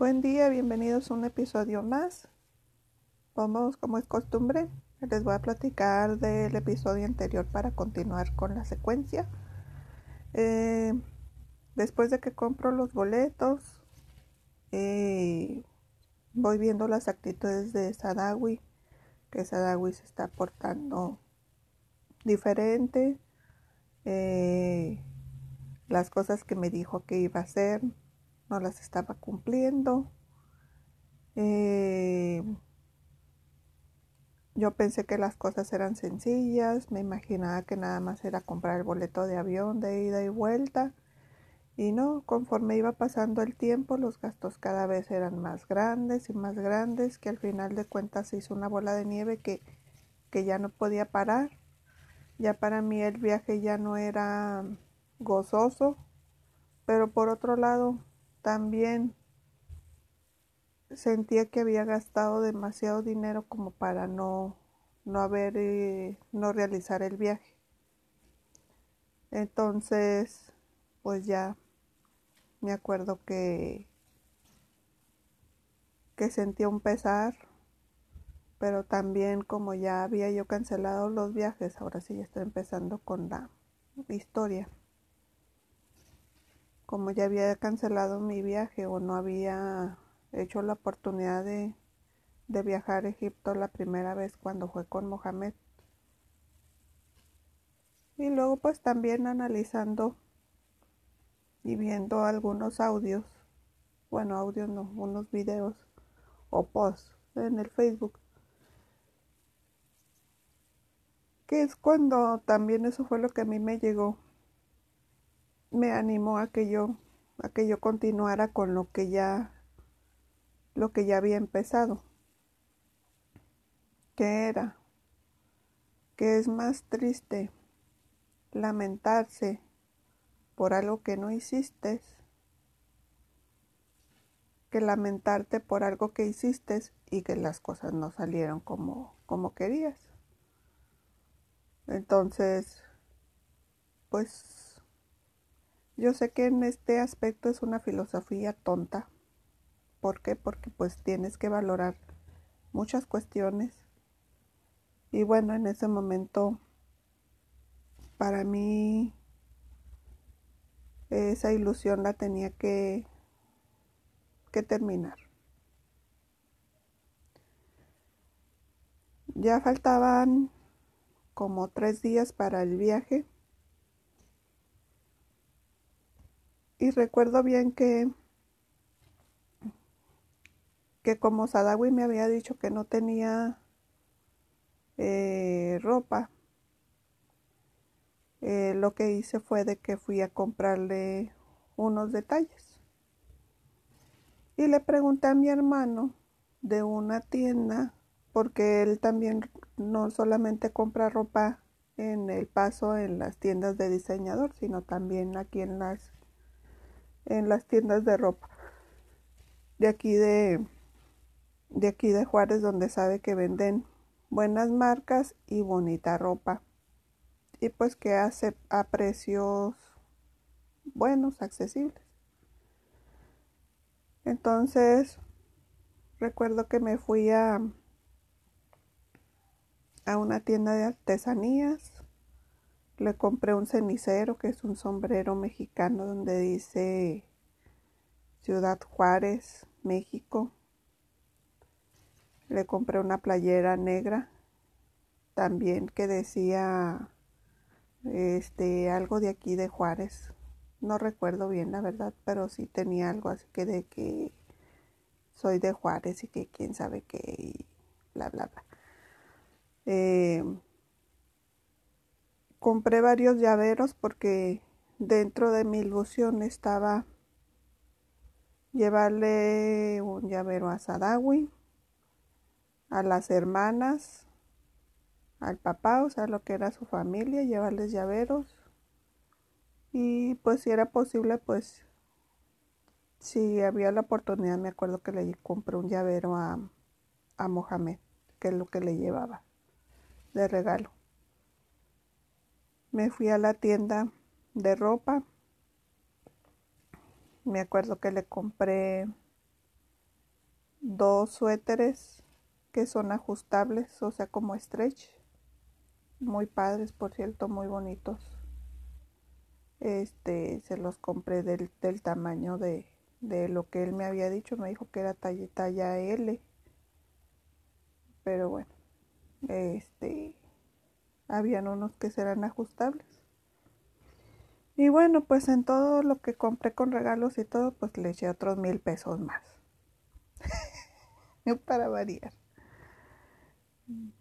Buen día, bienvenidos a un episodio más. Vamos, como es costumbre, les voy a platicar del episodio anterior para continuar con la secuencia. Eh, después de que compro los boletos, eh, voy viendo las actitudes de Sadawi, que Sadawi se está portando diferente. Eh, las cosas que me dijo que iba a hacer no las estaba cumpliendo. Eh, yo pensé que las cosas eran sencillas, me imaginaba que nada más era comprar el boleto de avión de ida y vuelta. Y no, conforme iba pasando el tiempo, los gastos cada vez eran más grandes y más grandes, que al final de cuentas se hizo una bola de nieve que, que ya no podía parar. Ya para mí el viaje ya no era gozoso, pero por otro lado también sentía que había gastado demasiado dinero como para no, no haber, eh, no realizar el viaje. Entonces, pues ya me acuerdo que, que sentía un pesar, pero también como ya había yo cancelado los viajes, ahora sí ya estoy empezando con la historia como ya había cancelado mi viaje o no había hecho la oportunidad de, viajar a Egipto la primera vez cuando fue con Mohamed. Y luego pues también analizando y viendo algunos audios, bueno, audios no, unos videos o posts en el Facebook. Que es cuando también eso fue lo que a mí me llegó me animó a que yo a que yo continuara con lo que ya lo que ya había empezado. Que era que es más triste lamentarse por algo que no hiciste que lamentarte por algo que hiciste y que las cosas no salieron como, como querías. Entonces, pues yo sé que en este aspecto es una filosofía tonta. ¿Por qué? Porque pues tienes que valorar muchas cuestiones. Y bueno, en ese momento, para mí, esa ilusión la tenía que, que terminar. Ya faltaban como tres días para el viaje. Y recuerdo bien que, que como Sadawi me había dicho que no tenía eh, ropa, eh, lo que hice fue de que fui a comprarle unos detalles. Y le pregunté a mi hermano de una tienda, porque él también no solamente compra ropa en el paso en las tiendas de diseñador, sino también aquí en las en las tiendas de ropa de aquí de de aquí de Juárez donde sabe que venden buenas marcas y bonita ropa y pues que hace a precios buenos, accesibles. Entonces, recuerdo que me fui a a una tienda de artesanías le compré un cenicero, que es un sombrero mexicano donde dice Ciudad Juárez, México. Le compré una playera negra también que decía este algo de aquí de Juárez. No recuerdo bien la verdad, pero sí tenía algo así que de que soy de Juárez y que quién sabe qué y bla bla bla. Eh, compré varios llaveros porque dentro de mi ilusión estaba llevarle un llavero a Sadawi, a las hermanas, al papá, o sea, lo que era su familia, llevarles llaveros. Y pues si era posible, pues si había la oportunidad, me acuerdo que le compré un llavero a, a Mohamed, que es lo que le llevaba de regalo me fui a la tienda de ropa. Me acuerdo que le compré dos suéteres que son ajustables, o sea, como stretch. Muy padres, por cierto, muy bonitos. Este, se los compré del, del tamaño de, de lo que él me había dicho. Me dijo que era talla, talla L. Pero bueno, este, habían unos que serán ajustables. Y bueno, pues en todo lo que compré con regalos y todo, pues le eché otros mil pesos más. Para variar.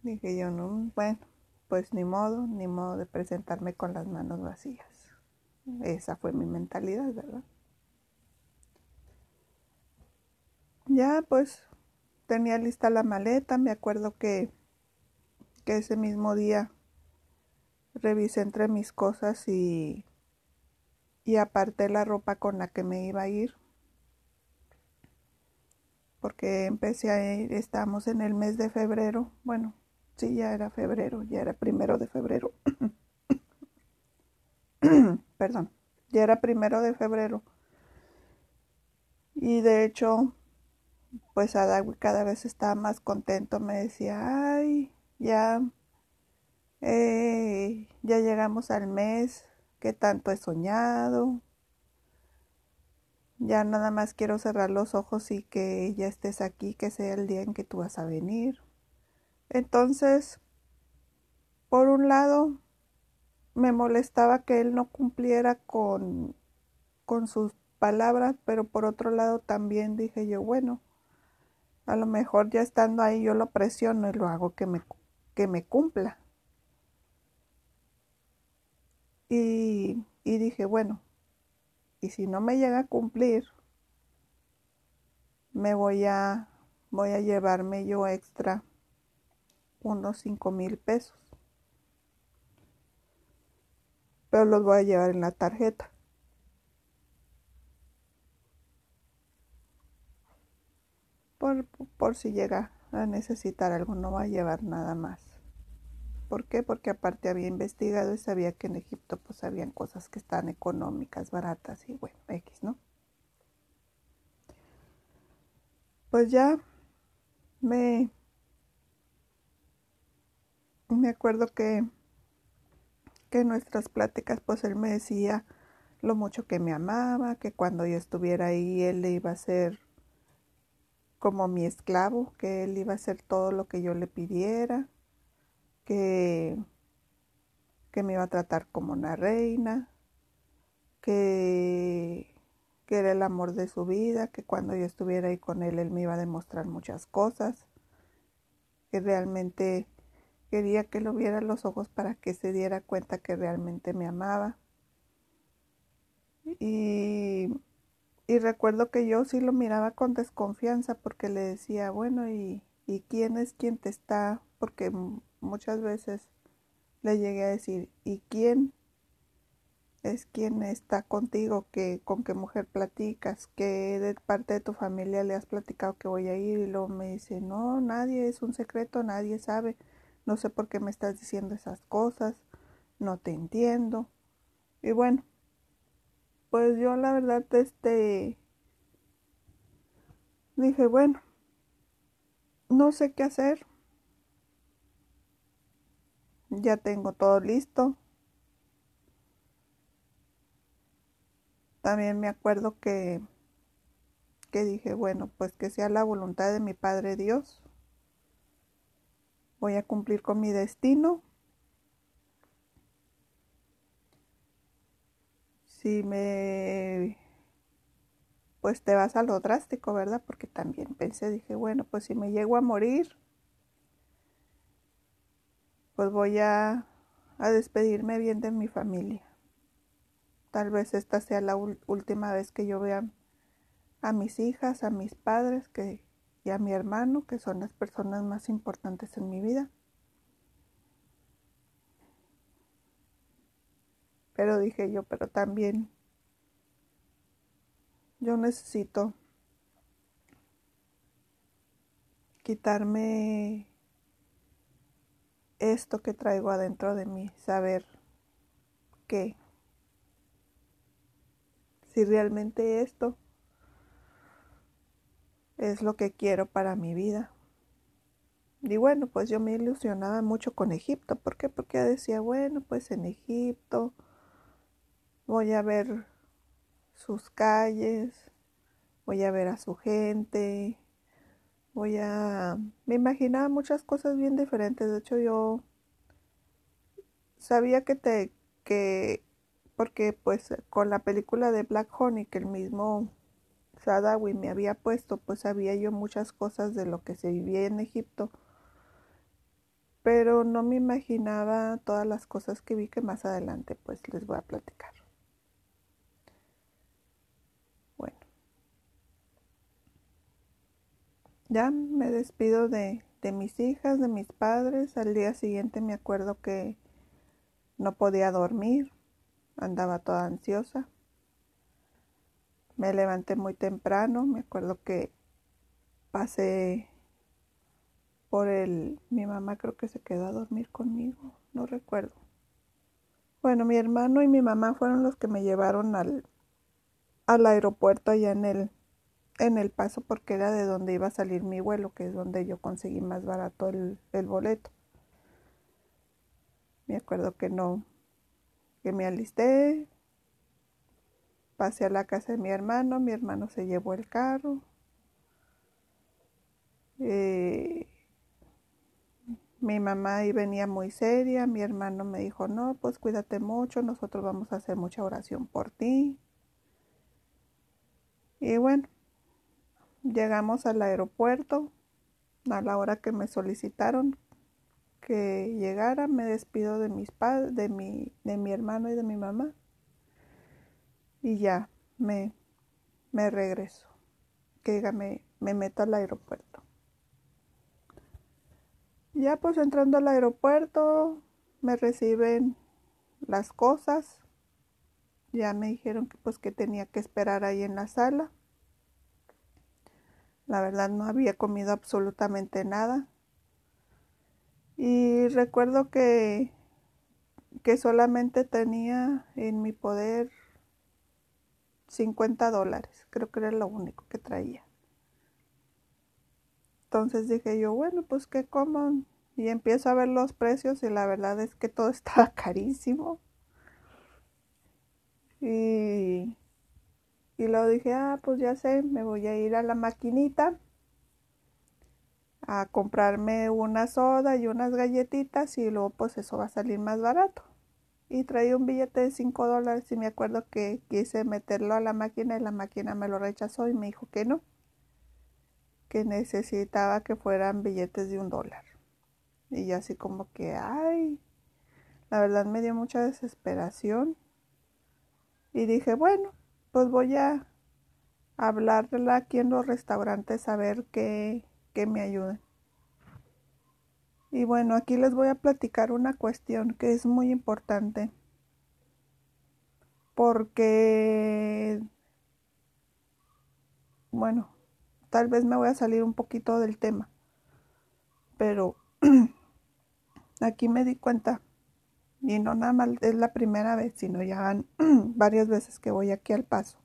Dije yo, no, bueno, pues ni modo, ni modo de presentarme con las manos vacías. Esa fue mi mentalidad, ¿verdad? Ya pues tenía lista la maleta, me acuerdo que, que ese mismo día revisé entre mis cosas y, y aparté la ropa con la que me iba a ir. Porque empecé a ir, estamos en el mes de febrero, bueno, sí, ya era febrero, ya era primero de febrero, perdón, ya era primero de febrero. Y de hecho, pues Adagui cada vez estaba más contento, me decía, ay, ya, eh, ya llegamos al mes, que tanto he soñado, ya nada más quiero cerrar los ojos y que ya estés aquí, que sea el día en que tú vas a venir. Entonces, por un lado, me molestaba que él no cumpliera con, con sus palabras, pero por otro lado también dije yo, bueno, a lo mejor ya estando ahí yo lo presiono y lo hago que me, que me cumpla. Y, dije, bueno, y si no me llega a cumplir, me voy a, voy a llevarme yo extra unos cinco mil pesos. Pero los voy a llevar en la tarjeta. Por, por si llega a necesitar algo, no va a llevar nada más. ¿Por qué? Porque aparte había investigado y sabía que en Egipto pues habían cosas que están económicas, baratas y bueno, X, ¿no? Pues ya me me acuerdo que que en nuestras pláticas pues él me decía lo mucho que me amaba, que cuando yo estuviera ahí él le iba a ser como mi esclavo, que él iba a hacer todo lo que yo le pidiera que, que me iba a tratar como una reina, que, que era el amor de su vida, que cuando yo estuviera ahí con él, él me iba a demostrar muchas cosas, que realmente quería que lo viera los ojos para que se diera cuenta que realmente me amaba. Y, y recuerdo que yo sí lo miraba con desconfianza porque le decía, bueno, ¿y, y quién es quien te está? Porque muchas veces le llegué a decir, ¿y quién es quien está contigo? que ¿Con qué mujer platicas? ¿Qué de parte de tu familia le has platicado que voy a ir? Y luego me dice, no, nadie, es un secreto, nadie sabe. No sé por qué me estás diciendo esas cosas, no te entiendo. Y bueno, pues yo la verdad, este, dije, bueno, no sé qué hacer, ya tengo todo listo. También me acuerdo que, que dije, bueno, pues que sea la voluntad de mi Padre Dios. Voy a cumplir con mi destino. Si me pues te vas a lo drástico, ¿verdad? Porque también pensé, dije, bueno, pues si me llego a morir, pues voy a, despedirme bien de mi familia. Tal vez esta sea la última vez que yo vea a mis hijas, a mis padres que, y a mi hermano, que son las personas más importantes en mi vida. Pero dije yo, pero también yo necesito quitarme esto que traigo adentro de mí, saber que si realmente esto es lo que quiero para mi vida. Y bueno, pues yo me ilusionaba mucho con Egipto. ¿Por qué? Porque decía, bueno, pues en Egipto voy a ver sus calles, voy a ver a su gente, voy a... Me imaginaba muchas cosas bien diferentes. De hecho, yo sabía que te... que... porque pues con la película de Black Honey que el mismo Sadawi me había puesto, pues sabía yo muchas cosas de lo que se vivía en Egipto pero no me imaginaba todas las cosas que vi que más adelante pues les voy a platicar. Bueno, ya me despido de, de mis hijas, de mis padres. Al día siguiente me acuerdo que no podía dormir, andaba toda ansiosa. Me levanté muy temprano, me acuerdo que pasé por el... Mi mamá creo que se quedó a dormir conmigo, no recuerdo. Bueno, mi hermano y mi mamá fueron los que me llevaron al, al aeropuerto allá en el, en el paso porque era de donde iba a salir mi vuelo, que es donde yo conseguí más barato el, boleto. Me acuerdo que no, que me alisté, pasé a la casa de mi hermano, mi hermano se llevó el carro. Eh, mi mamá ahí venía muy seria, mi hermano me dijo, no, pues cuídate mucho, nosotros vamos a hacer mucha oración por ti. Y bueno, llegamos al aeropuerto a la hora que me solicitaron que llegara, me despido de mis padres, de mi, hermano y de mi mamá. Y ya me, me regreso, que me, me meto al aeropuerto. Ya pues entrando al aeropuerto me reciben las cosas. Ya me dijeron que pues que tenía que esperar ahí en la sala. La verdad no había comido absolutamente nada. Y recuerdo que que solamente tenía en mi poder 50 dólares. Creo que era lo único que traía. Entonces dije yo, bueno, pues que como. Y empiezo a ver los precios y la verdad es que todo estaba carísimo. Y, y luego dije, ah, pues ya sé, me voy a ir a la maquinita a comprarme una soda y unas galletitas y luego pues eso va a salir más barato. Y traía un billete de 5 dólares y me acuerdo que quise meterlo a la máquina y la máquina me lo rechazó y me dijo que no que necesitaba que fueran billetes de un dólar. Y así como que, ay, la verdad me dio mucha desesperación. Y dije, bueno, pues voy a hablarla aquí en los restaurantes a ver qué, qué me ayuden. Y bueno, aquí les voy a platicar una cuestión que es muy importante. Porque, bueno, tal vez me voy a salir un poquito del tema, pero aquí me di cuenta, y no nada más es la primera vez, sino ya varias veces que voy aquí al paso,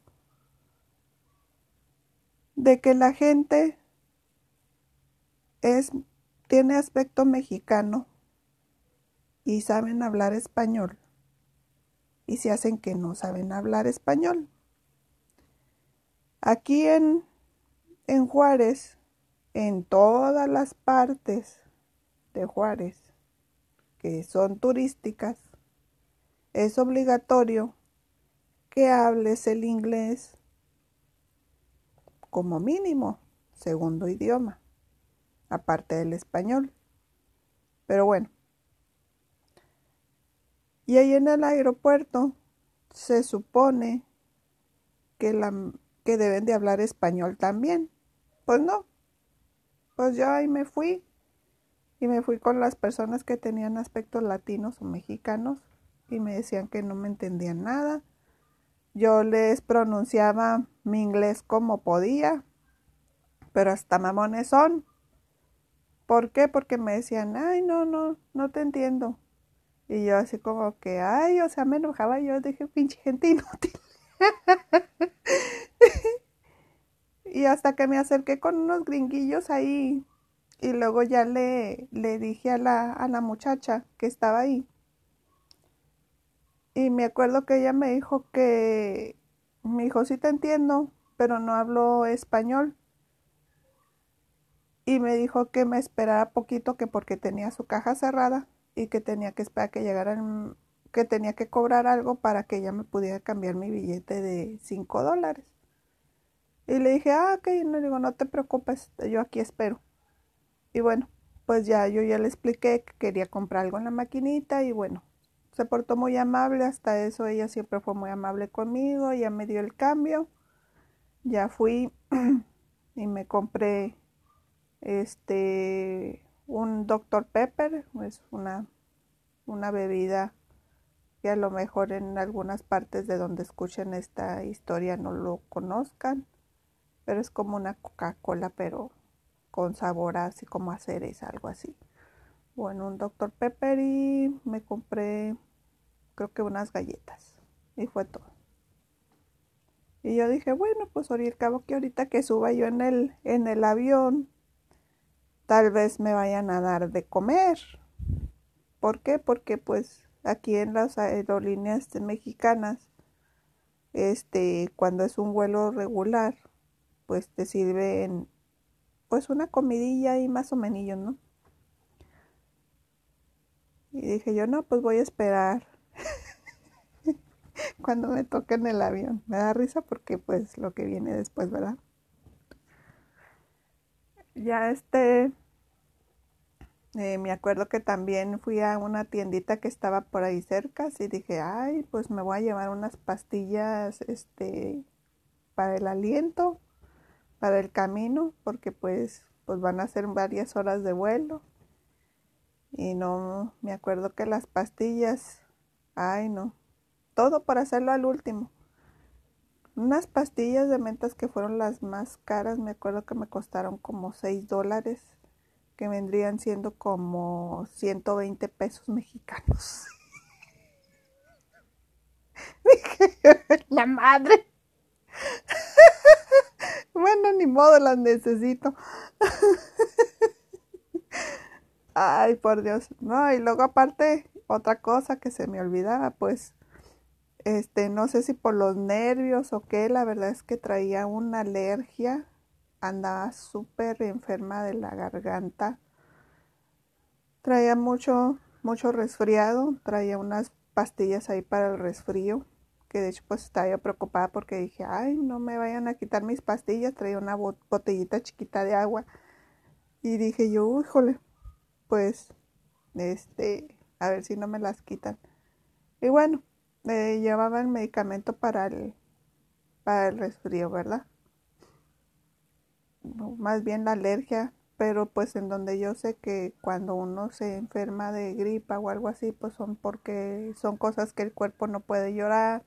de que la gente es, tiene aspecto mexicano y saben hablar español y se hacen que no saben hablar español. Aquí en en Juárez, en todas las partes de Juárez que son turísticas, es obligatorio que hables el inglés como mínimo, segundo idioma, aparte del español. Pero bueno, y ahí en el aeropuerto se supone que, la, que deben de hablar español también. Pues no. Pues yo ahí me fui y me fui con las personas que tenían aspectos latinos o mexicanos y me decían que no me entendían nada. Yo les pronunciaba mi inglés como podía, pero hasta mamones son. ¿Por qué? Porque me decían, ay, no, no, no te entiendo. Y yo así como que, ay, o sea, me enojaba. Yo dije, pinche gente inútil. Y hasta que me acerqué con unos gringuillos ahí y luego ya le, le dije a la, a la muchacha que estaba ahí. Y me acuerdo que ella me dijo que, me dijo, sí te entiendo, pero no hablo español. Y me dijo que me esperara poquito, que porque tenía su caja cerrada y que tenía que esperar que llegaran, que tenía que cobrar algo para que ella me pudiera cambiar mi billete de 5 dólares. Y le dije, ah, ok, no digo, no te preocupes, yo aquí espero. Y bueno, pues ya yo ya le expliqué que quería comprar algo en la maquinita y bueno, se portó muy amable, hasta eso ella siempre fue muy amable conmigo, ya me dio el cambio, ya fui y me compré este un Dr. Pepper, es una, una bebida que a lo mejor en algunas partes de donde escuchen esta historia no lo conozcan, pero es como una Coca-Cola, pero con sabor así como a cereza, algo así. Bueno, un Dr. Pepper y me compré creo que unas galletas y fue todo. Y yo dije, bueno, pues cabo que ahorita que suba yo en el, en el avión, tal vez me vayan a dar de comer. ¿Por qué? Porque pues aquí en las aerolíneas mexicanas, este, cuando es un vuelo regular, pues te sirven pues una comidilla y más o menos, ¿no? Y dije yo, no, pues voy a esperar cuando me toque en el avión. Me da risa porque pues lo que viene después, ¿verdad? Ya este, eh, me acuerdo que también fui a una tiendita que estaba por ahí cerca y dije, ay, pues me voy a llevar unas pastillas, este, para el aliento, para el camino, porque pues, pues van a ser varias horas de vuelo. Y no, me acuerdo que las pastillas, ay no, todo para hacerlo al último. Unas pastillas de mentas que fueron las más caras, me acuerdo que me costaron como 6 dólares que vendrían siendo como 120 pesos mexicanos. la madre. Bueno, ni modo, las necesito. Ay, por Dios. No, y luego aparte, otra cosa que se me olvidaba, pues, este, no sé si por los nervios o qué, la verdad es que traía una alergia andaba súper enferma de la garganta. Traía mucho, mucho resfriado, traía unas pastillas ahí para el resfrío, que de hecho pues estaba preocupada porque dije, ay, no me vayan a quitar mis pastillas, traía una botellita chiquita de agua. Y dije yo, híjole, pues, este, a ver si no me las quitan. Y bueno, eh, llevaba el medicamento para el, para el resfrío, ¿verdad? más bien la alergia, pero pues en donde yo sé que cuando uno se enferma de gripa o algo así, pues son porque son cosas que el cuerpo no puede llorar,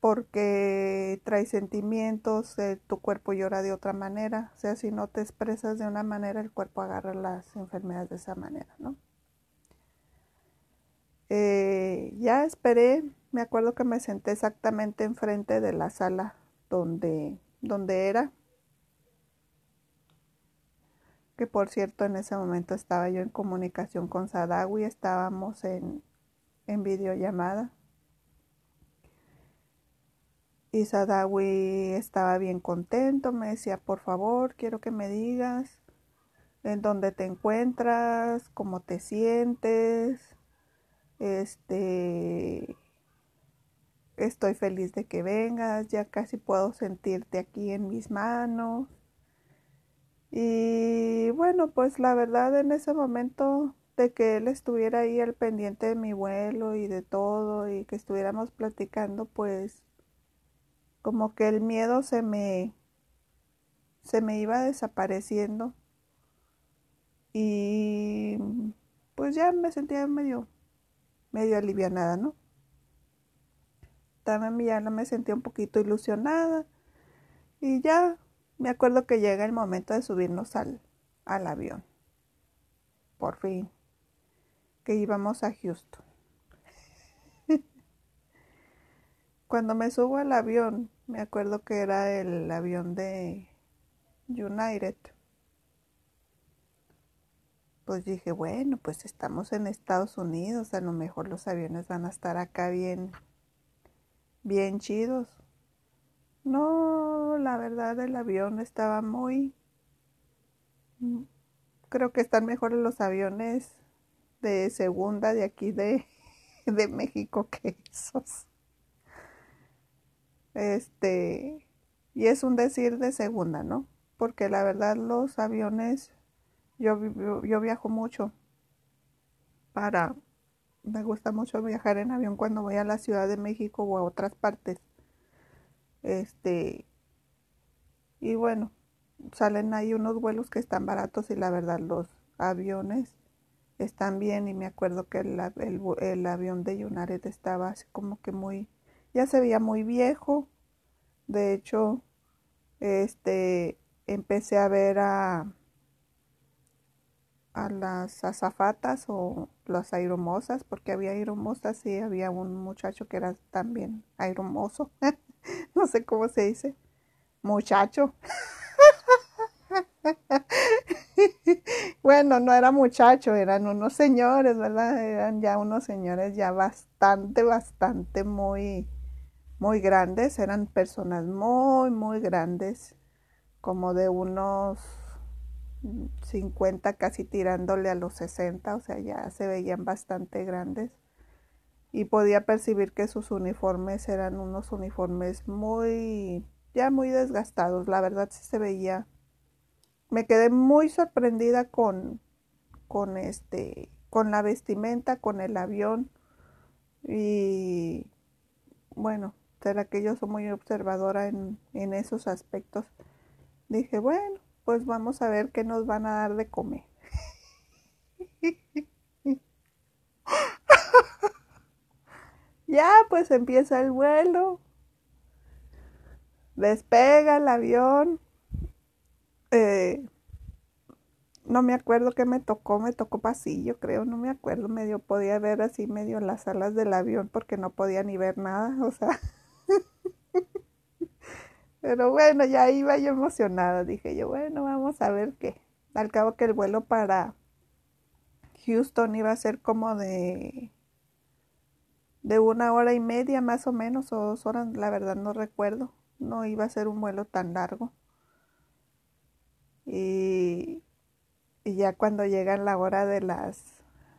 porque trae sentimientos, eh, tu cuerpo llora de otra manera, o sea, si no te expresas de una manera, el cuerpo agarra las enfermedades de esa manera, ¿no? Eh, ya esperé, me acuerdo que me senté exactamente enfrente de la sala donde, donde era que por cierto en ese momento estaba yo en comunicación con Sadawi, estábamos en, en videollamada. Y Sadawi estaba bien contento, me decía, por favor, quiero que me digas en dónde te encuentras, cómo te sientes, este, estoy feliz de que vengas, ya casi puedo sentirte aquí en mis manos. Y bueno, pues la verdad en ese momento de que él estuviera ahí al pendiente de mi vuelo y de todo y que estuviéramos platicando, pues como que el miedo se me se me iba desapareciendo y pues ya me sentía medio medio alivianada, ¿no? También ya me sentía un poquito ilusionada y ya me acuerdo que llega el momento de subirnos al, al avión. Por fin. Que íbamos a Houston. Cuando me subo al avión, me acuerdo que era el avión de, United. Pues dije, bueno, pues estamos en Estados Unidos, a lo mejor los aviones van a estar acá bien, bien chidos. No, la verdad el avión estaba muy... Creo que están mejores los aviones de segunda de aquí de, de México que esos. Este, y es un decir de segunda, ¿no? Porque la verdad los aviones, yo, yo, viajo mucho para, me gusta mucho viajar en avión cuando voy a la Ciudad de México o a otras partes. Este, y bueno, salen ahí unos vuelos que están baratos y la verdad los aviones están bien y me acuerdo que el, el, avión de United estaba así como que muy, ya se veía muy viejo. De hecho, este, empecé a ver a, a las azafatas o las aeromosas, porque había aeromosas y había un muchacho que era también aeromoso, no sé cómo se dice, muchacho. bueno, no era muchacho, eran unos señores, ¿verdad? Eran ya unos señores ya bastante, bastante muy, muy grandes, eran personas muy, muy grandes, como de unos 50, casi tirándole a los 60, o sea, ya se veían bastante grandes. Y podía percibir que sus uniformes eran unos uniformes muy, ya muy desgastados. La verdad sí se veía me quedé muy sorprendida con, con este, con la vestimenta, con el avión y bueno, será que yo soy muy observadora en, en esos aspectos. Dije, bueno, pues vamos a ver qué nos van a dar de comer. ya, pues empieza el vuelo. Despega el avión. Eh, no me acuerdo qué me tocó, me tocó pasillo, creo, no me acuerdo, medio podía ver así medio las alas del avión porque no podía ni ver nada, o sea. Pero bueno, ya iba yo emocionada, dije yo, bueno, vamos a ver qué. Al cabo que el vuelo para Houston iba a ser como de de una hora y media más o menos, o dos horas, la verdad no recuerdo. No iba a ser un vuelo tan largo. Y, ya cuando llega la hora de las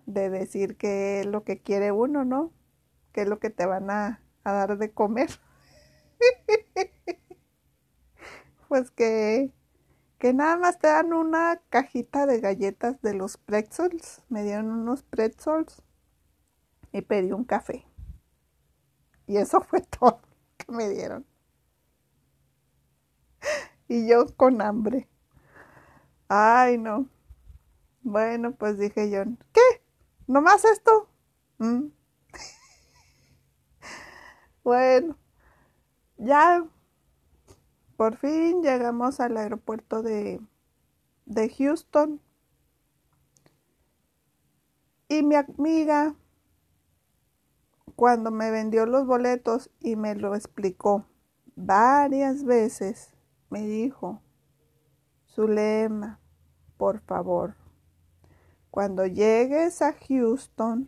de decir qué es lo que quiere uno, ¿no? ¿Qué es lo que te van a, a dar de comer? pues que, que nada más te dan una cajita de galletas de los pretzels. Me dieron unos pretzels y pedí un café. Y eso fue todo que me dieron. Y yo con hambre. Ay, no. Bueno, pues dije yo, ¿qué? ¿Nomás esto? Mm. Bueno, ya por fin llegamos al aeropuerto de, de Houston. Y mi amiga, cuando me vendió los boletos y me lo explicó varias veces, me dijo, Zulema, por favor, cuando llegues a Houston,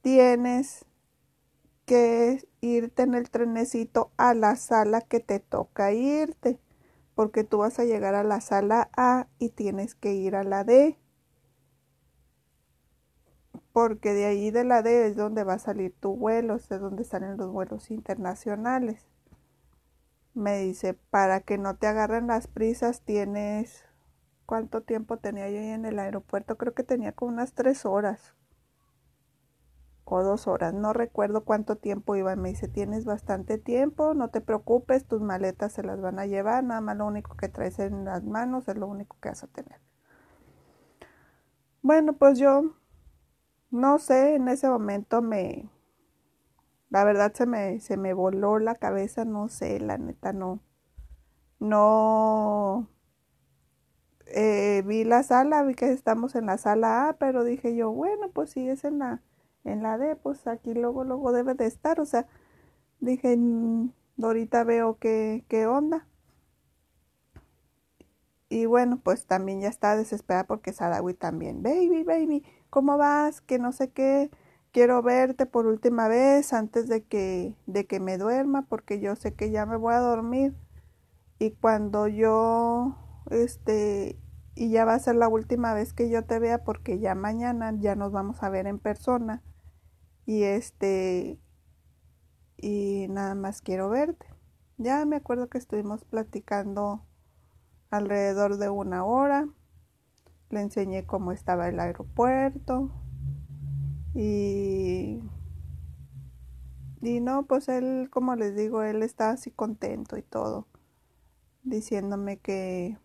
tienes que irte en el trenecito a la sala que te toca irte, porque tú vas a llegar a la sala A y tienes que ir a la D, porque de ahí de la D es donde va a salir tu vuelo, es donde salen los vuelos internacionales. Me dice, para que no te agarren las prisas, tienes... ¿Cuánto tiempo tenía yo ahí en el aeropuerto? Creo que tenía como unas tres horas o dos horas, no recuerdo cuánto tiempo iba. Me dice, tienes bastante tiempo, no te preocupes, tus maletas se las van a llevar, nada más lo único que traes en las manos es lo único que vas a tener. Bueno, pues yo no sé, en ese momento me, la verdad se me, se me voló la cabeza, no sé, la neta no. No eh, vi la sala, vi que estamos en la sala A, pero dije yo, bueno, pues si es en la, en la D, pues aquí luego, luego debe de estar. O sea, dije, mm, ahorita veo qué, qué onda. y bueno, pues también ya estaba desesperada porque Sarawi también, baby, baby, ¿cómo vas? Que no sé qué, quiero verte por última vez antes de que, de que me duerma porque yo sé que ya me voy a dormir. Y cuando yo, este, y ya va a ser la última vez que yo te vea porque ya mañana ya nos vamos a ver en persona. Y este, y nada más quiero verte. Ya me acuerdo que estuvimos platicando alrededor de una hora. Le enseñé cómo estaba el aeropuerto. Y, y no, pues él, como les digo, él está así contento y todo. Diciéndome que,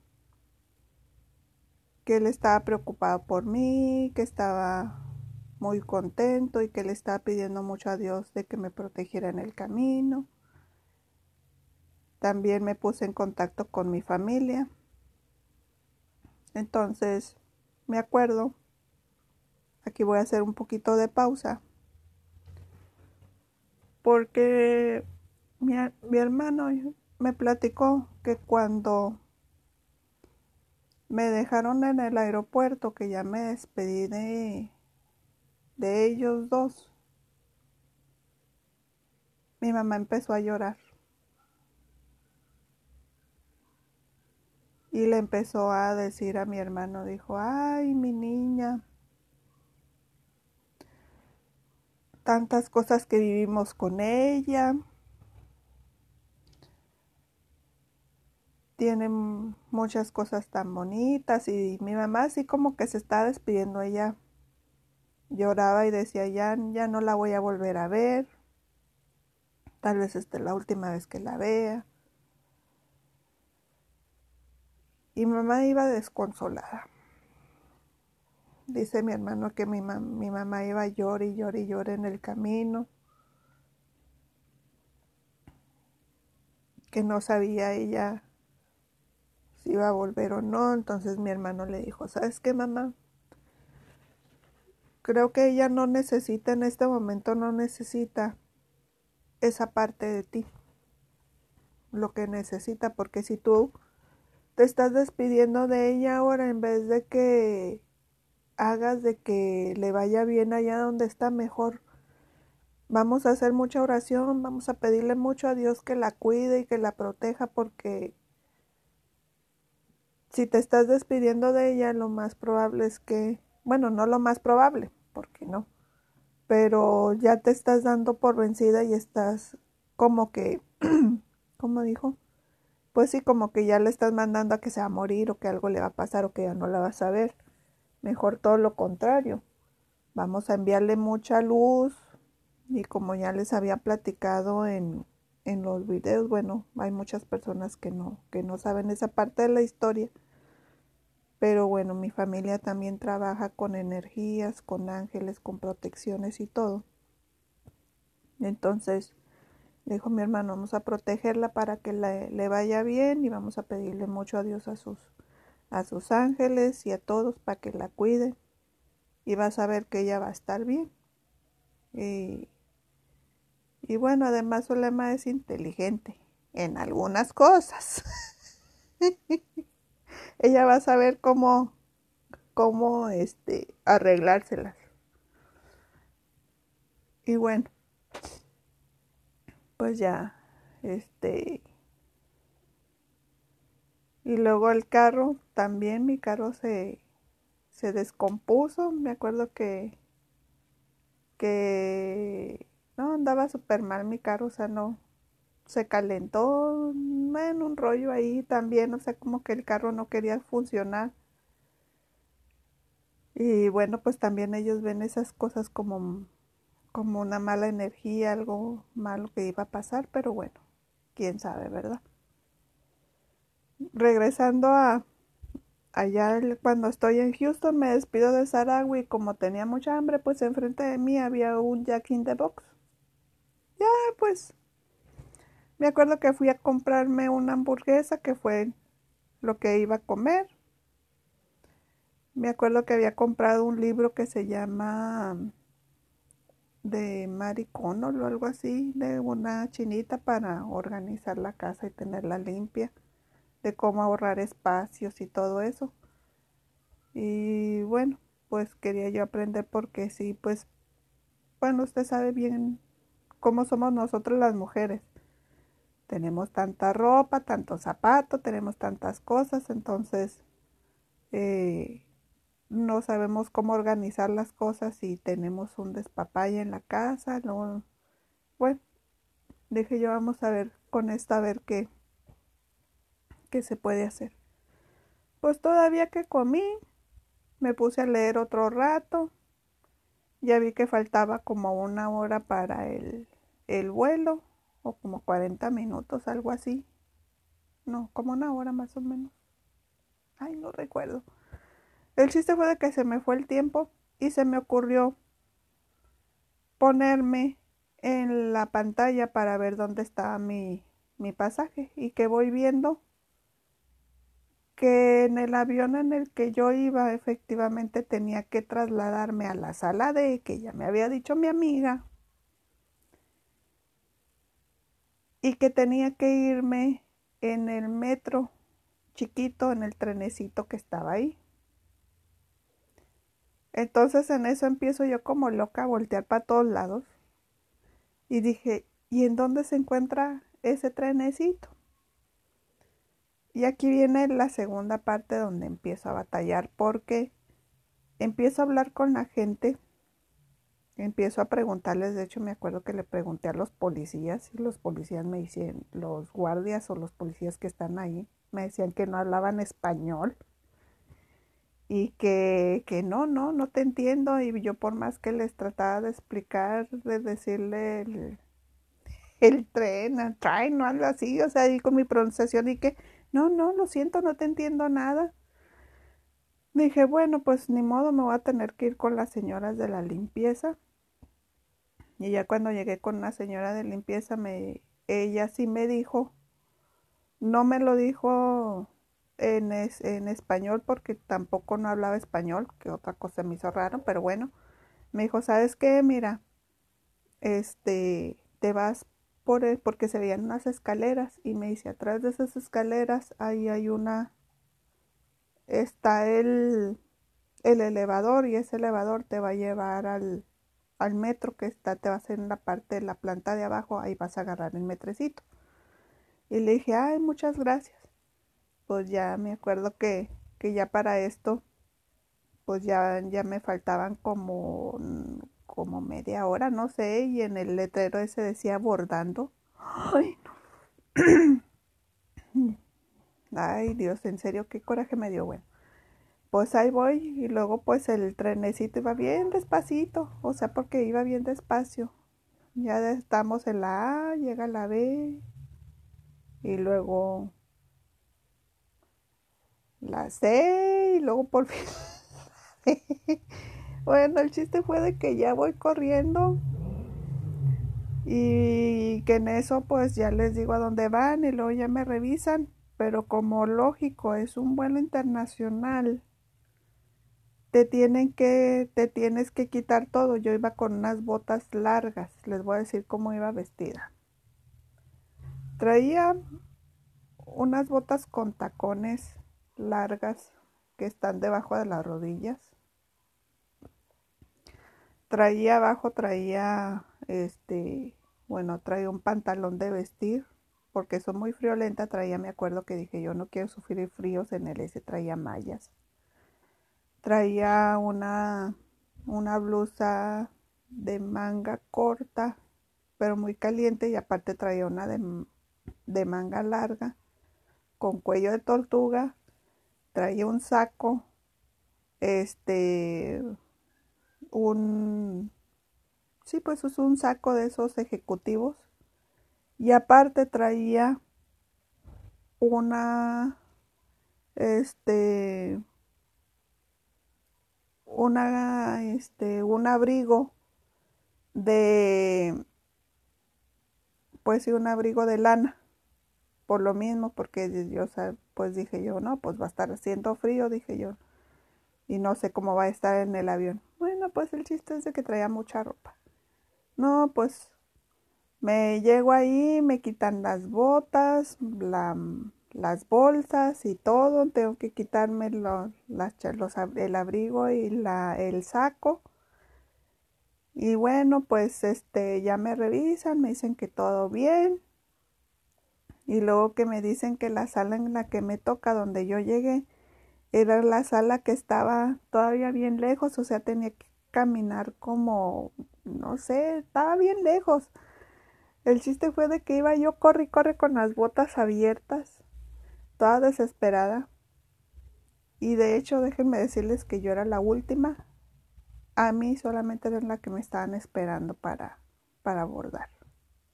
que él estaba preocupado por mí, que estaba muy contento y que le estaba pidiendo mucho a Dios de que me protegiera en el camino. También me puse en contacto con mi familia. Entonces, me acuerdo, aquí voy a hacer un poquito de pausa, porque mi, mi hermano me platicó que cuando me dejaron en el aeropuerto, que ya me despedí de, de ellos dos, mi mamá empezó a llorar. Y le empezó a decir a mi hermano, dijo, ay, mi niña, tantas cosas que vivimos con ella. Tienen muchas cosas tan bonitas y mi mamá así como que se está despidiendo ella. Lloraba y decía, ya, ya no la voy a volver a ver. Tal vez esta es la última vez que la vea. Y mamá iba desconsolada. Dice mi hermano que mi, mi mamá iba llorar y llorar y llorar en el camino. Que no sabía ella si iba a volver o no. Entonces mi hermano le dijo, ¿sabes qué, mamá? Creo que ella no necesita en este momento, no necesita esa parte de ti. Lo que necesita, porque si tú te estás despidiendo de ella ahora en vez de que hagas de que le vaya bien allá donde está mejor. Vamos a hacer mucha oración, vamos a pedirle mucho a Dios que la cuide y que la proteja porque si te estás despidiendo de ella, lo más probable es que, bueno, no lo más probable, porque no, pero ya te estás dando por vencida y estás como que, ¿cómo dijo? pues sí, como que ya le estás mandando a que se va a morir o que algo le va a pasar o que ya no la vas a ver. Mejor todo lo contrario. Vamos a enviarle mucha luz y como ya les había platicado en, en los videos, bueno, hay muchas personas que no, que no saben esa parte de la historia. Pero bueno, mi familia también trabaja con energías, con ángeles, con protecciones y todo. Entonces, dijo mi hermano, vamos a protegerla para que le, vaya bien y vamos a pedirle mucho a Dios a sus, a sus ángeles y a todos para que la cuiden y vas a ver que ella va a estar bien. Y, y bueno, además su lema es inteligente en algunas cosas. ella va a saber cómo, cómo este, arreglárselas. Y bueno, pues ya, este, y luego el carro, también mi carro se, se descompuso, me acuerdo que, que, no, andaba súper mal mi carro, o sea, no, se calentó, en un rollo ahí también, o sea, como que el carro no quería funcionar. Y bueno, pues también ellos ven esas cosas como como una mala energía, algo malo que iba a pasar, pero bueno, quién sabe, ¿verdad? Regresando a allá cuando estoy en Houston, me despido de Saragua y como tenía mucha hambre, pues enfrente de mí había un Jack in the Box. Ya, pues, me acuerdo que fui a comprarme una hamburguesa que fue lo que iba a comer. Me acuerdo que había comprado un libro que se llama de maricón o algo así, de una chinita para organizar la casa y tenerla limpia. de cómo ahorrar espacios y todo eso. Y bueno, pues quería yo aprender porque sí, pues, bueno, usted sabe bien cómo somos nosotros las mujeres. Tenemos tanta ropa, tanto zapato, tenemos tantas cosas, entonces eh, no sabemos cómo organizar las cosas y tenemos un despapalle en la casa. No, bueno, dije yo, vamos a ver con esta, a ver qué, qué se puede hacer. Pues todavía que comí, me puse a leer otro rato. Ya vi que faltaba como una hora para el, el vuelo, o como 40 minutos, algo así. No, como una hora más o menos. Ay, no recuerdo. El chiste fue de que se me fue el tiempo y se me ocurrió ponerme en la pantalla para ver dónde estaba mi, mi pasaje y que voy viendo que en el avión en el que yo iba efectivamente tenía que trasladarme a la sala D, que ya me había dicho mi amiga, y que tenía que irme en el metro chiquito, en el trenecito que estaba ahí. Entonces en eso empiezo yo como loca a voltear para todos lados. Y dije, ¿y en dónde se encuentra ese trenecito? Y aquí viene la segunda parte donde empiezo a batallar porque empiezo a hablar con la gente, empiezo a preguntarles, de hecho me acuerdo que le pregunté a los policías y los policías me dicen, los guardias o los policías que están ahí, me decían que no hablaban español y que, que no, no, no te entiendo. Y yo por más que les trataba de explicar, de decirle el, tren, el train o algo así, o sea, y con mi pronunciación y que, no, no, lo siento, no te entiendo nada. Dije, bueno, pues ni modo, me voy a tener que ir con las señoras de la limpieza. Y ya cuando llegué con una señora de limpieza, me, ella sí me dijo, no me lo dijo en, en español porque tampoco no hablaba español, que otra cosa me hizo raro, pero bueno, me dijo, ¿sabes qué? Mira, este, te vas por el, porque se veían unas escaleras y me dice, atrás de esas escaleras ahí hay una, está el, el elevador y ese elevador te va a llevar al, al metro que está, te va a hacer en la parte de la planta de abajo, ahí vas a agarrar el metrecito. Y le dije, ay, muchas gracias pues ya me acuerdo que, que ya para esto, pues ya, ya me faltaban como, como media hora, no sé, y en el letrero ese decía bordando. Ay, no. Ay, Dios, en serio, qué coraje me dio, bueno. Pues ahí voy y luego pues el trenecito iba bien despacito, o sea, porque iba bien despacio. Ya estamos en la A, llega la B y luego la C y luego por fin. bueno, el chiste fue de que ya voy corriendo y que en eso pues ya les digo a dónde van y luego ya me revisan, pero como lógico es un vuelo internacional, te tienen que, te tienes que quitar todo. Yo iba con unas botas largas, les voy a decir cómo iba vestida. Traía unas botas con tacones largas que están debajo de las rodillas. Traía abajo, traía este, bueno, traía un pantalón de vestir porque soy muy friolenta. Traía, me acuerdo que dije yo no quiero sufrir fríos en el ese, traía mallas. Traía una, una blusa de manga corta, pero muy caliente y aparte traía una de, de manga larga con cuello de tortuga traía un saco, este, un, sí, pues es un saco de esos ejecutivos. Y aparte traía una, este, una, este, un abrigo de, pues sí, un abrigo de lana por lo mismo, porque yo, pues dije yo, no, pues va a estar haciendo frío, dije yo, y no sé cómo va a estar en el avión. Bueno, pues el chiste es de que traía mucha ropa. No, pues me llego ahí, me quitan las botas, la, las bolsas y todo, tengo que quitarme los, el abrigo y la, el saco. Y bueno, pues este ya me revisan, me dicen que todo bien. Y luego que me dicen que la sala en la que me toca, donde yo llegué, era la sala que estaba todavía bien lejos, o sea, tenía que caminar como, no sé, estaba bien lejos. El chiste fue de que iba yo corre y corre con las botas abiertas toda desesperada. Y de hecho, déjenme decirles que yo era la última. A mí solamente era la que me estaban esperando para, para abordar.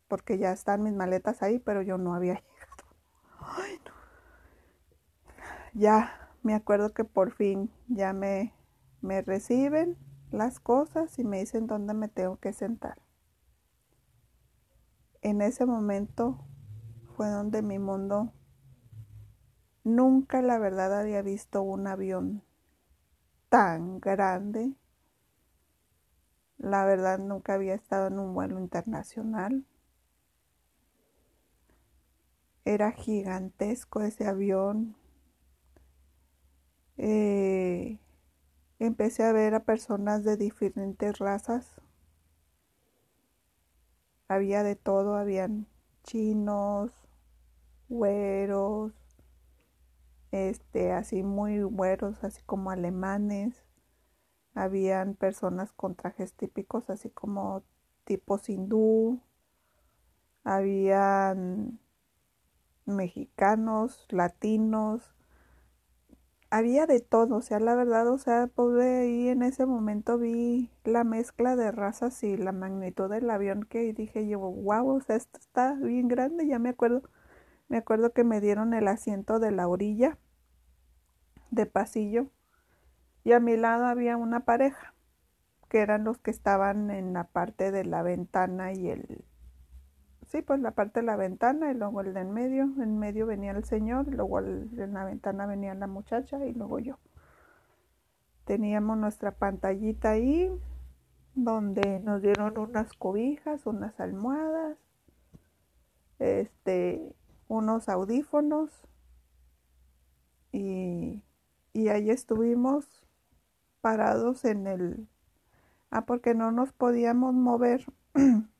Porque ya están mis maletas ahí, pero yo no había llegado. Ya me acuerdo que por fin ya me, me reciben las cosas y me dicen dónde me tengo que sentar. En ese momento fue donde mi mundo Nunca la verdad había visto un avión tan grande. La verdad nunca había estado en un vuelo internacional. Era gigantesco ese avión. Eh, empecé a ver a personas de diferentes razas. Había de todo, habían chinos, güeros, este, así muy buenos, así como alemanes. Habían personas con trajes típicos, así como tipo hindú. Habían mexicanos, latinos. Había de todo, o sea, la verdad, o sea, pues ahí en ese momento vi la mezcla de razas y la magnitud del avión que dije yo, wow, o sea, esto está bien grande, ya me acuerdo me acuerdo que me dieron el asiento de la orilla de pasillo y a mi lado había una pareja que eran los que estaban en la parte de la ventana y el sí pues la parte de la ventana y luego el de en medio en medio venía el señor luego en la ventana venía la muchacha y luego yo teníamos nuestra pantallita ahí donde nos dieron unas cobijas unas almohadas este unos audífonos y, y ahí estuvimos parados en el... Ah, porque no nos podíamos mover.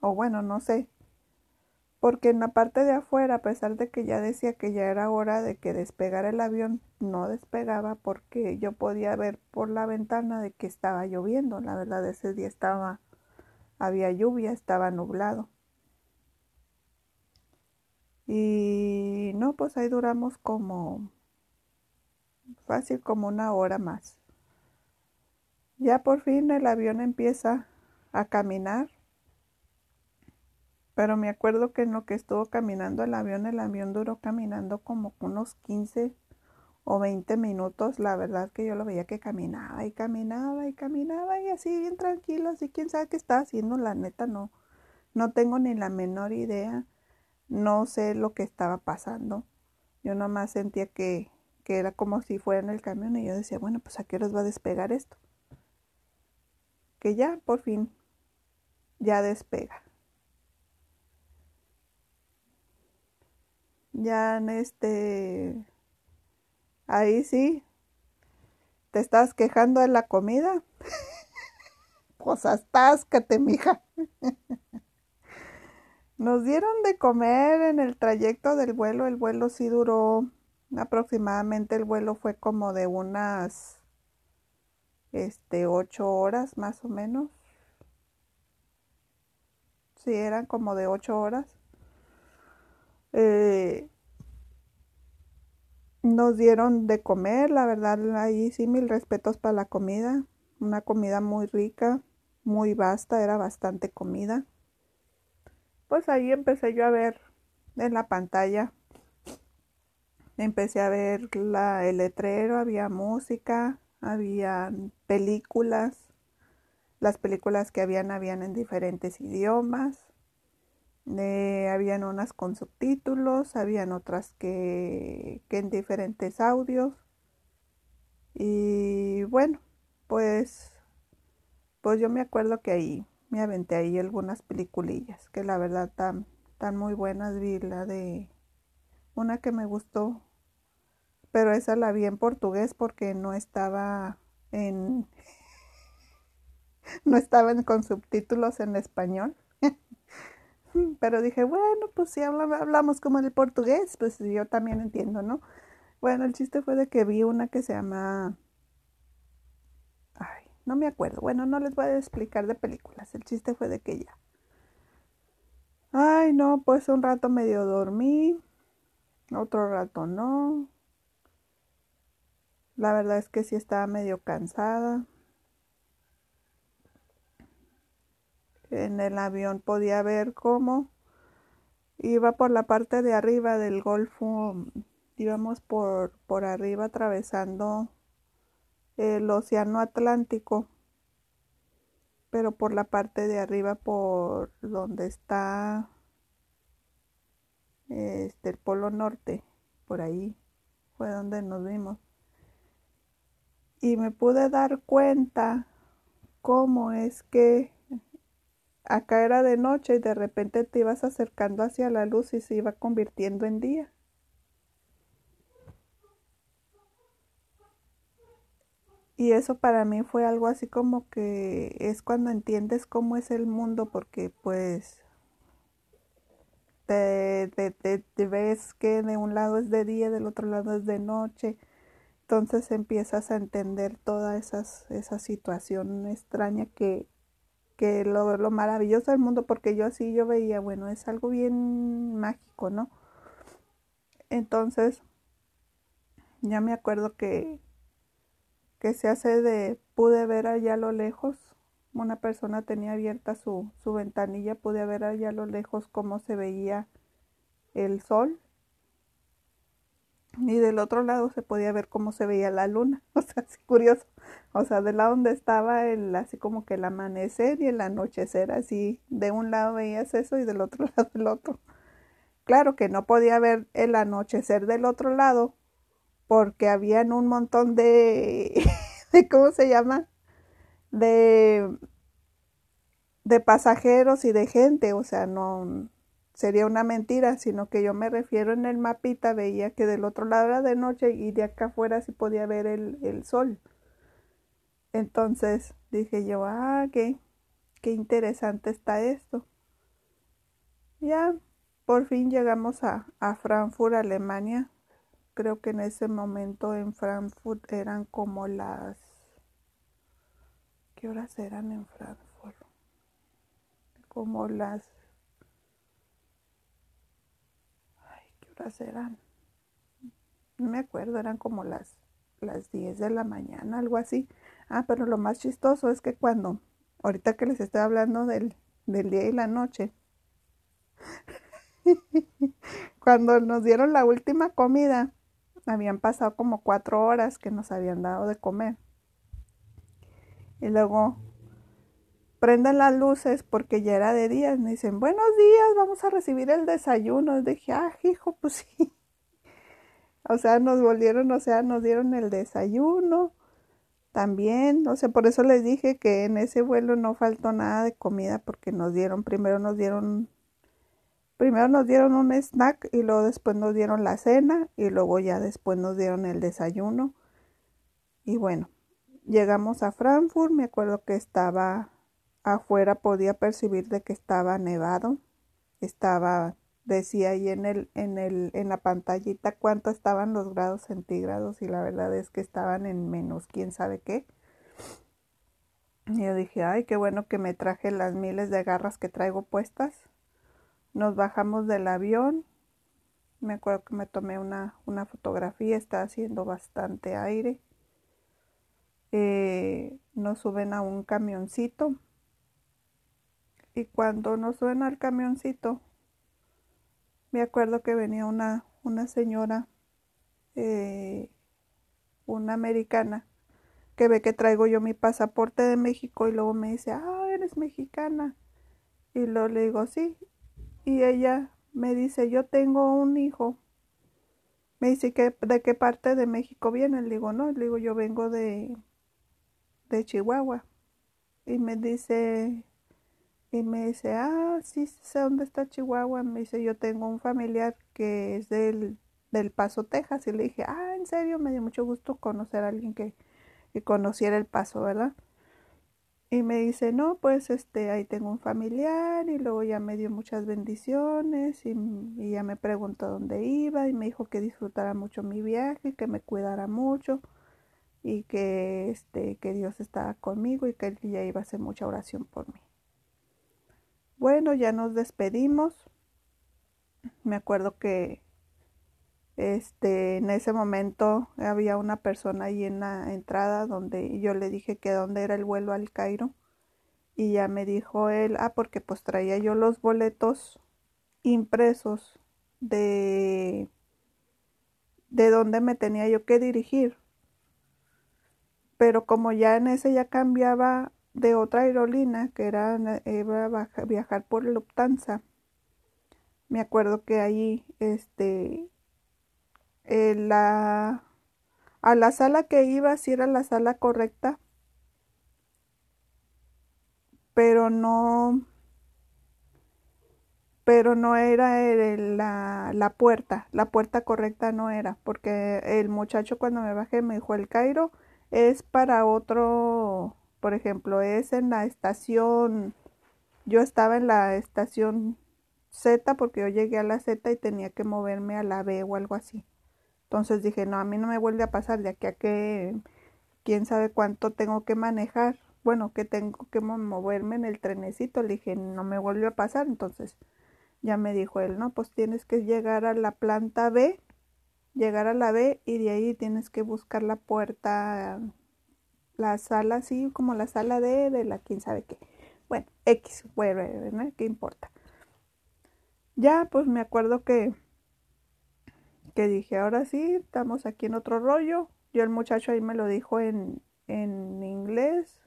o bueno, no sé. Porque en la parte de afuera, a pesar de que ya decía que ya era hora de que despegara el avión, no despegaba porque yo podía ver por la ventana de que estaba lloviendo. La verdad, ese día estaba, había lluvia, estaba nublado. Y no, pues ahí duramos como fácil como una hora más. Ya por fin el avión empieza a caminar. Pero me acuerdo que en lo que estuvo caminando el avión, el avión duró caminando como unos 15 o 20 minutos. La verdad que yo lo veía que caminaba y caminaba y caminaba y así bien tranquilo, así quién sabe qué está haciendo, la neta no. No tengo ni la menor idea no sé lo que estaba pasando. Yo nomás sentía que, que era como si fuera en el camión y yo decía, bueno, pues a qué va a despegar esto. Que ya, por fin, ya despega. Ya en este... Ahí sí. ¿Te estás quejando de la comida? pues atáscate, mija. Nos dieron de comer en el trayecto del vuelo. El vuelo sí duró aproximadamente, el vuelo fue como de unas, este, ocho horas más o menos. Sí, eran como de ocho horas. Eh, nos dieron de comer, la verdad, ahí sí mil respetos para la comida. Una comida muy rica, muy vasta, era bastante comida pues ahí empecé yo a ver en la pantalla, empecé a ver la, el letrero, había música, había películas, las películas que habían habían en diferentes idiomas, eh, habían unas con subtítulos, habían otras que, que en diferentes audios y bueno, pues pues yo me acuerdo que ahí me aventé ahí algunas peliculillas que la verdad están, tan muy buenas. Vi la de una que me gustó, pero esa la vi en portugués porque no estaba en no estaban con subtítulos en español. Pero dije, bueno, pues si hablamos como el portugués, pues yo también entiendo, ¿no? Bueno, el chiste fue de que vi una que se llama... Ay, no me acuerdo. Bueno, no les voy a explicar de películas. El chiste fue de que ya. Ay, no, pues un rato medio dormí, otro rato no. La verdad es que sí estaba medio cansada. En el avión podía ver cómo iba por la parte de arriba del Golfo, íbamos por, por arriba atravesando el Océano Atlántico, pero por la parte de arriba, por donde está este, el Polo Norte, por ahí fue donde nos vimos. Y me pude dar cuenta cómo es que Acá era de noche y de repente te ibas acercando hacia la luz y se iba convirtiendo en día. Y eso para mí fue algo así como que es cuando entiendes cómo es el mundo porque pues te, ves que de un lado es de día, del otro lado es de noche. Entonces empiezas a entender toda esas, esa situación extraña que, que lo, lo maravilloso del mundo, porque yo así yo veía, bueno, es algo bien mágico, ¿no? Entonces, ya me acuerdo que, que se hace de, pude ver allá a lo lejos, una persona tenía abierta su, su ventanilla, pude ver allá a lo lejos cómo se veía el sol y del otro lado se podía ver cómo se veía la luna, o sea, así curioso. O sea, del lado donde estaba el, así como que el amanecer y el anochecer, así, de un lado veías eso y del otro lado el otro. Claro que no podía ver el anochecer del otro lado porque habían un montón de, de ¿cómo se llama? De, de pasajeros y de gente, o sea, no, sería una mentira, sino que yo me refiero en el mapita, veía que del otro lado era de noche y de acá afuera sí podía ver el, el sol. Entonces dije yo, ah, qué, qué interesante está esto. Ya, por fin llegamos a, a Frankfurt, Alemania. Creo que en ese momento en Frankfurt eran como las... ¿Qué horas eran en Frankfurt? Como las eran? No me acuerdo, eran como las, las 10 de la mañana, algo así. Ah, pero lo más chistoso es que cuando, ahorita que les estoy hablando del, del día y la noche, cuando nos dieron la última comida, habían pasado como cuatro horas que nos habían dado de comer. Y luego prenden las luces porque ya era de día. Me dicen, buenos días, vamos a recibir el desayuno. Y dije, ah, hijo, pues sí. O sea, nos volvieron, o sea, nos dieron el desayuno también. O sea, por eso les dije que en ese vuelo no faltó nada de comida porque nos dieron, primero nos dieron, primero nos dieron un snack y luego después nos dieron la cena y luego ya después nos dieron el desayuno. Y bueno, llegamos a Frankfurt, me acuerdo que estaba afuera podía percibir de que estaba nevado. Estaba, decía ahí en el, en el, en la pantallita cuánto estaban los grados centígrados y la verdad es que estaban en menos quién sabe qué. Y yo dije, ay, qué bueno que me traje las miles de garras que traigo puestas. Nos bajamos del avión. Me acuerdo que me tomé una, una fotografía, está haciendo bastante aire. Eh, nos suben a un camioncito y cuando nos suena el camioncito, me acuerdo que venía una, una señora, eh, una americana, que ve que traigo yo mi pasaporte de México y luego me dice, ah, eres mexicana. Y luego le digo, sí. Y ella me dice, yo tengo un hijo. Me dice, que ¿de qué parte de México viene? Le digo, no, le digo, yo vengo de, de Chihuahua. Y me dice, y me dice, ah, sí, sé dónde está Chihuahua. Me dice, yo tengo un familiar que es del, del Paso, Texas. Y le dije, ah, en serio, me dio mucho gusto conocer a alguien que, que conociera el Paso, ¿verdad? Y me dice, no, pues este, ahí tengo un familiar y luego ya me dio muchas bendiciones y, ya me preguntó dónde iba y me dijo que disfrutara mucho mi viaje, que me cuidara mucho y que, este, que Dios estaba conmigo y que él ya iba a hacer mucha oración por mí. Bueno, ya nos despedimos. Me acuerdo que este, en ese momento había una persona ahí en la entrada donde yo le dije que dónde era el vuelo al Cairo y ya me dijo él, ah, porque pues traía yo los boletos impresos de de dónde me tenía yo que dirigir. Pero como ya en ese ya cambiaba de otra aerolínea que era iba a viajar por Lufthansa, me acuerdo que ahí este eh, la, a la sala que iba si era la sala correcta, pero no, pero no era la, la puerta, la puerta correcta no era, porque el muchacho cuando me bajé me dijo el Cairo es para otro, por ejemplo, es en la estación, yo estaba en la estación Z porque yo llegué a la Z y tenía que moverme a la B o algo así. Entonces dije, no, a mí no me vuelve a pasar de aquí a que quién sabe cuánto tengo que manejar. Bueno, que tengo que moverme en el trenecito. Le dije, no me vuelve a pasar. Entonces ya me dijo él, no, pues tienes que llegar a la planta B, llegar a la B y de ahí tienes que buscar la puerta, la sala así como la sala D de la quién sabe qué. Bueno, X, bueno, ¿qué importa? Ya, pues me acuerdo que que dije, ahora sí, estamos aquí en otro rollo. Yo el muchacho ahí me lo dijo en, en inglés.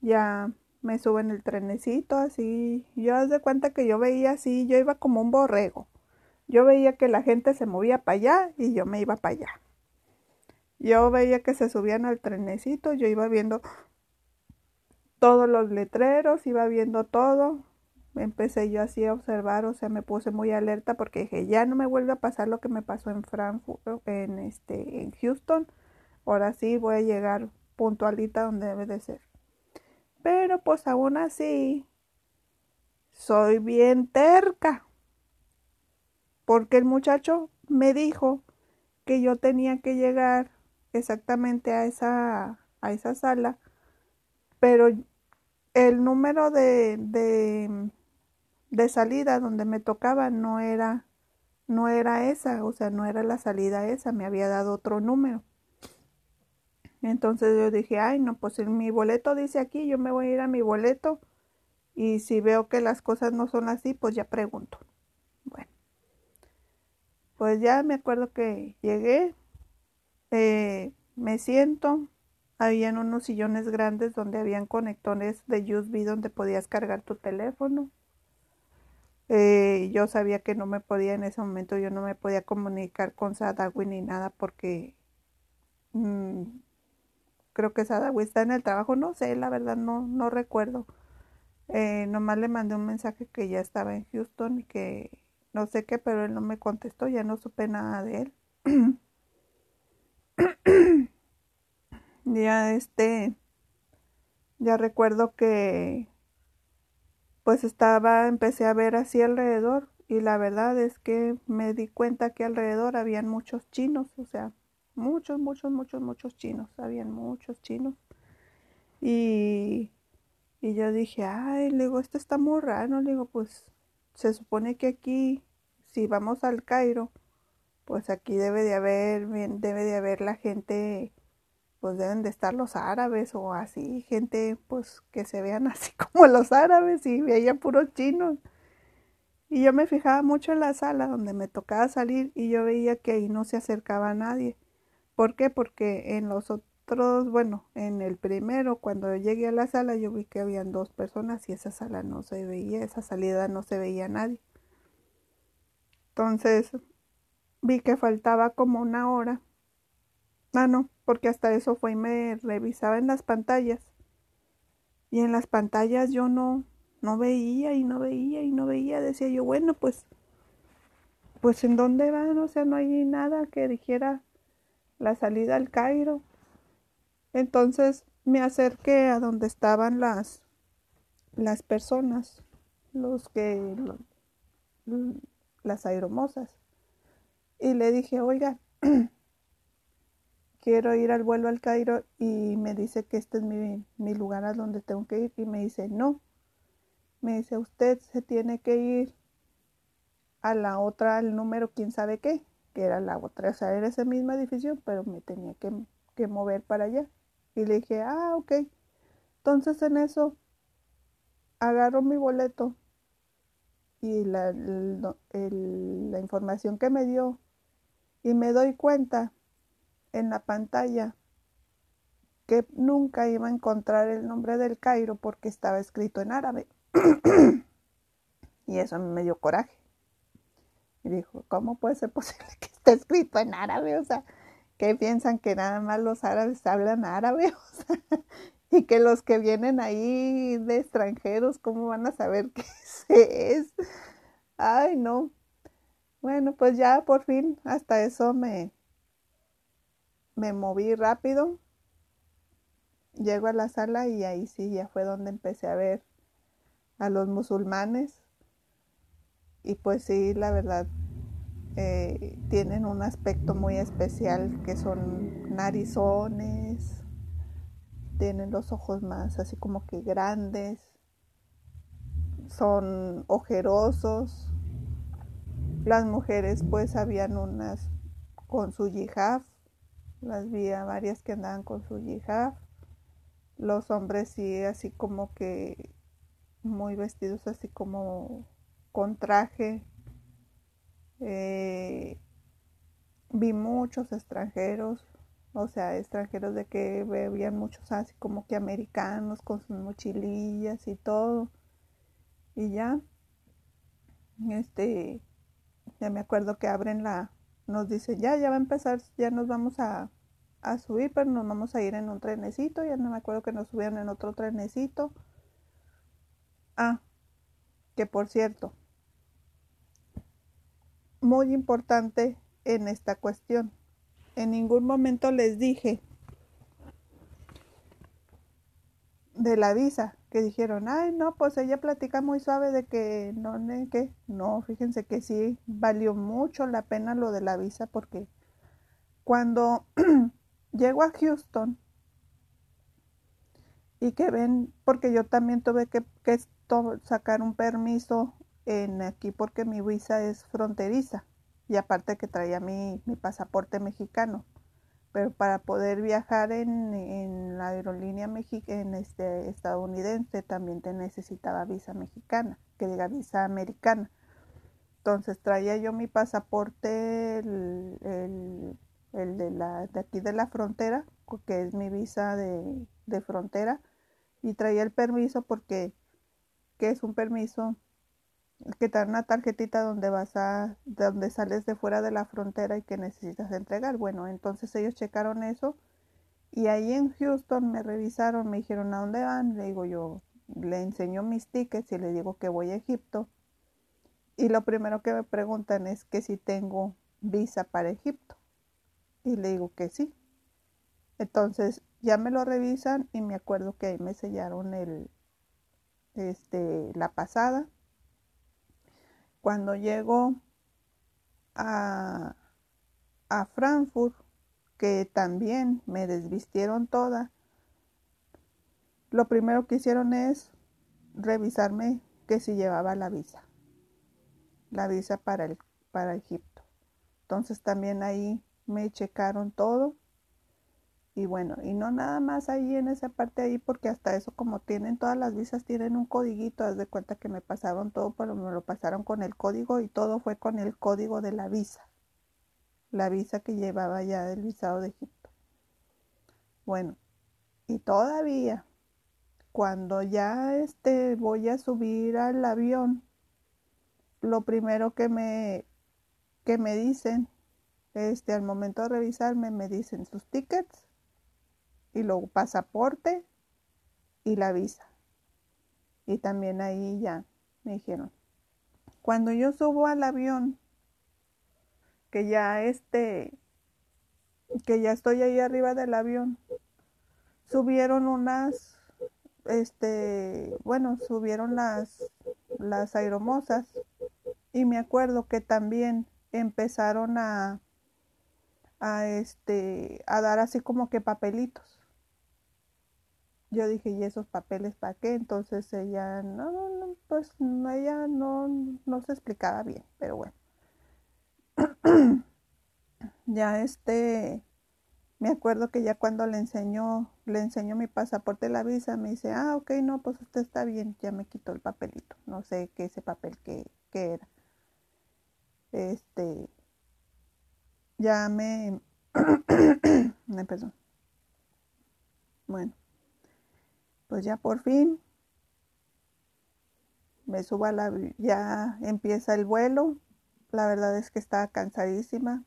Ya me subo en el trenecito, así. Yo haz de cuenta que yo veía así, yo iba como un borrego. Yo veía que la gente se movía para allá y yo me iba para allá. Yo veía que se subían al trenecito, yo iba viendo todos los letreros, iba viendo todo empecé yo así a observar, o sea, me puse muy alerta porque dije, ya no me vuelve a pasar lo que me pasó en Frankfurt, en este, en Houston. Ahora sí voy a llegar puntualita donde debe de ser. Pero pues aún así, soy bien terca. Porque el muchacho me dijo que yo tenía que llegar exactamente a esa, a esa sala, pero el número de, de de salida donde me tocaba no era no era esa, o sea, no era la salida esa, me había dado otro número. Entonces yo dije, ay, no, pues mi boleto dice aquí, yo me voy a ir a mi boleto y si veo que las cosas no son así, pues ya pregunto. Bueno, pues ya me acuerdo que llegué, eh, me siento, habían unos sillones grandes donde habían conectores de USB donde podías cargar tu teléfono eh, yo sabía que no me podía en ese momento, yo no me podía comunicar con Sadawi ni nada porque mm, creo que Sadawi está en el trabajo, no sé, la verdad no, no recuerdo. Eh, nomás le mandé un mensaje que ya estaba en Houston y que no sé qué, pero él no me contestó, ya no supe nada de él. ya este, ya recuerdo que pues estaba, empecé a ver así alrededor y la verdad es que me di cuenta que alrededor habían muchos chinos, o sea, muchos, muchos, muchos, muchos chinos, habían muchos chinos. Y, y yo dije, ay, le digo, esto está muy raro, le digo, pues se supone que aquí, si vamos al Cairo, pues aquí debe de haber, debe de haber la gente pues deben de estar los árabes o así, gente pues que se vean así como los árabes y veía puros chinos. Y yo me fijaba mucho en la sala donde me tocaba salir y yo veía que ahí no se acercaba a nadie. ¿Por qué? Porque en los otros, bueno, en el primero, cuando llegué a la sala, yo vi que habían dos personas y esa sala no se veía, esa salida no se veía a nadie. Entonces vi que faltaba como una hora Ah, no, porque hasta eso fue y me revisaba en las pantallas. Y en las pantallas yo no, no veía y no veía y no veía. Decía yo, bueno, pues pues en dónde van, o sea, no hay nada que dijera la salida al Cairo. Entonces me acerqué a donde estaban las, las personas, los que, las aeromosas, y le dije, oiga, quiero ir al vuelo al Cairo y me dice que este es mi, mi lugar a donde tengo que ir y me dice, no, me dice, usted se tiene que ir a la otra, al número quién sabe qué, que era la otra, o sea, era ese mismo edificio, pero me tenía que, que mover para allá. Y le dije, ah, ok. Entonces en eso agarro mi boleto y la, la información que me dio y me doy cuenta en la pantalla que nunca iba a encontrar el nombre del Cairo porque estaba escrito en árabe. y eso me dio coraje. Y dijo, ¿cómo puede ser posible que esté escrito en árabe? O sea, que piensan que nada más los árabes hablan árabe, y que los que vienen ahí de extranjeros, ¿cómo van a saber qué es? Ay, no. Bueno, pues ya por fin hasta eso me, me moví rápido. Llego a la sala y ahí sí ya fue donde empecé a ver a los musulmanes y pues sí, la verdad, eh, tienen un aspecto muy especial que son narizones, tienen los ojos más así como que grandes, son ojerosos. Las mujeres pues habían unas con su yihad, las vi a varias que andaban con su yihad. Los hombres sí así como que muy vestidos así como con traje. Eh, vi muchos extranjeros, o sea, extranjeros de que veían muchos así como que americanos con sus mochilillas y todo. Y ya, este, ya me acuerdo que abren la, nos dice, ya, ya va a empezar, ya nos vamos a, a subir, pero nos vamos a ir en un trenecito, ya no me acuerdo que nos subieron en otro trenecito. Ah, que por cierto, muy importante en esta cuestión. En ningún momento les dije de la visa, que dijeron, ay, no, pues ella platica muy suave de que no, que no, fíjense que sí, valió mucho la pena lo de la visa porque cuando llego a Houston y que ven, porque yo también tuve que, sacar un permiso en aquí porque mi visa es fronteriza y aparte que traía mi pasaporte mexicano. Pero para poder viajar en, en la aerolínea en este, estadounidense también te necesitaba visa mexicana, que diga visa americana. Entonces traía yo mi pasaporte, el, el, de, la, de aquí de la frontera, que es mi visa de, de frontera, y traía el permiso porque, que es un permiso que te dan una tarjetita donde vas a, donde sales de fuera de la frontera y que necesitas entregar. Bueno, entonces ellos checaron eso y ahí en Houston me revisaron, me dijeron a dónde van, le digo yo, le enseño mis tickets y le digo que voy a Egipto. Y lo primero que me preguntan es que si tengo visa para Egipto. Y le digo que sí. Entonces ya me lo revisan y me acuerdo que ahí me sellaron el, este, la pasada cuando llego a, a Frankfurt, que también me desvistieron toda, lo primero que hicieron es revisarme que si llevaba la visa, la visa para, el, para Egipto. Entonces también ahí me checaron todo y bueno, y no nada más ahí en esa parte ahí, porque hasta eso como tienen todas las visas, tienen un codiguito, haz de cuenta que me pasaron todo, pero me lo pasaron con el código y todo fue con el código de la visa. La visa que llevaba ya del visado de Egipto. Bueno, y todavía, cuando ya este voy a subir al avión, lo primero que me, que me dicen, este, al momento de revisarme, me dicen sus tickets y luego pasaporte y la visa. Y también ahí ya me dijeron, cuando yo subo al avión, que ya este, que ya estoy ahí arriba del avión, subieron unas, este, bueno, subieron las, las aeromosas y me acuerdo que también empezaron a, a este, a dar así como que papelitos yo dije, ¿y esos papeles para qué? Entonces ella, no, no, pues ella no, no se explicaba bien, pero bueno. ya este, me acuerdo que ya cuando le enseñó, le enseñó mi pasaporte, la visa, me dice, ah, ok, no, pues usted está bien, ya me quitó el papelito, no sé qué ese papel que, que era. Este, ya me, me perdón. Bueno pues ya por fin me subo a la, ya empieza el vuelo. La verdad es que estaba cansadísima.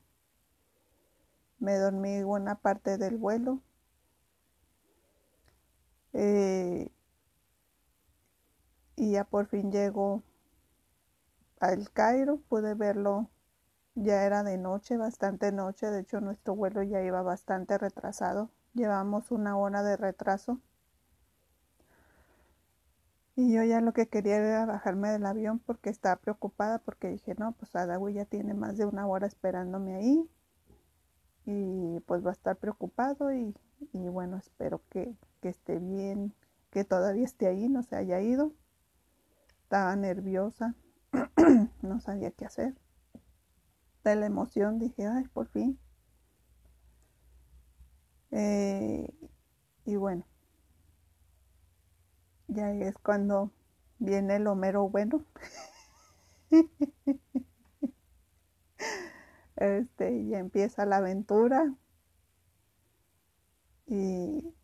Me dormí buena parte del vuelo. Eh, y ya por fin llego al Cairo. Pude verlo. Ya era de noche, bastante noche. De hecho, nuestro vuelo ya iba bastante retrasado. Llevamos una hora de retraso. Y yo ya lo que quería era bajarme del avión porque estaba preocupada porque dije, no, pues Adawi ya tiene más de una hora esperándome ahí y pues va a estar preocupado y, bueno, espero que, que esté bien, que todavía esté ahí, no se haya ido. Estaba nerviosa, no sabía qué hacer. De la emoción dije, ay, por fin. Eh, y bueno, ya es cuando viene el Homero bueno. este, ya empieza la aventura. Y,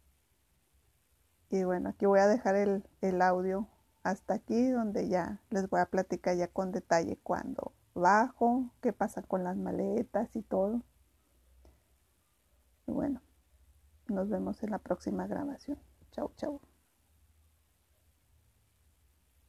y bueno, aquí voy a dejar el, el audio hasta aquí, donde ya les voy a platicar ya con detalle cuando bajo, qué pasa con las maletas y todo. Y bueno, nos vemos en la próxima grabación. Chau, chau.